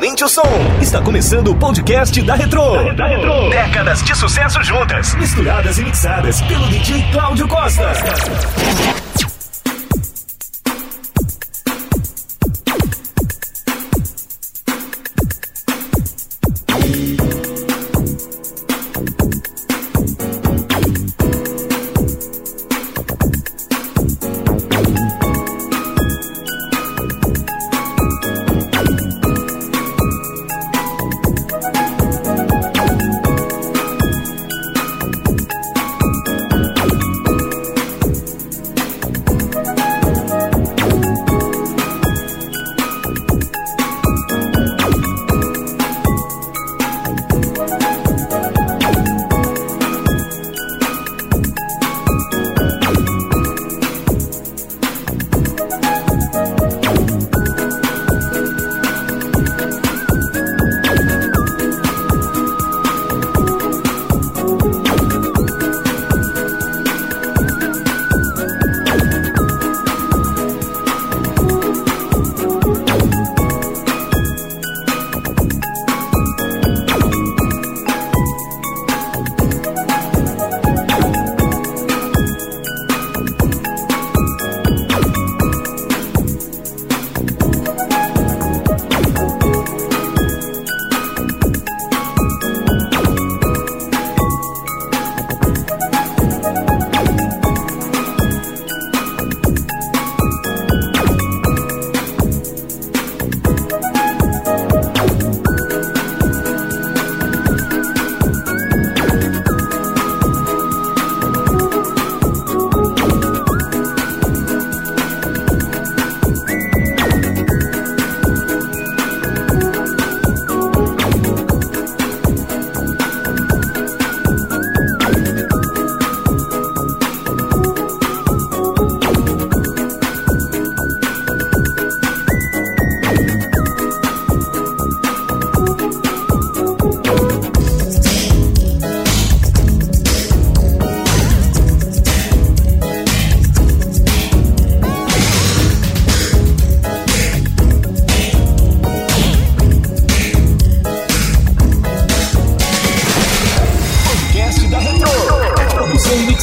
Aumente o som. Está começando o podcast da Retro. Da Retro. Décadas de sucesso juntas. Misturadas e mixadas pelo DJ Cláudio Costa.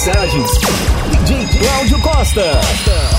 mensagens. DJ Cláudio Costa.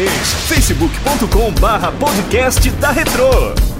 Fanpage facebook.com barra podcast da Retro.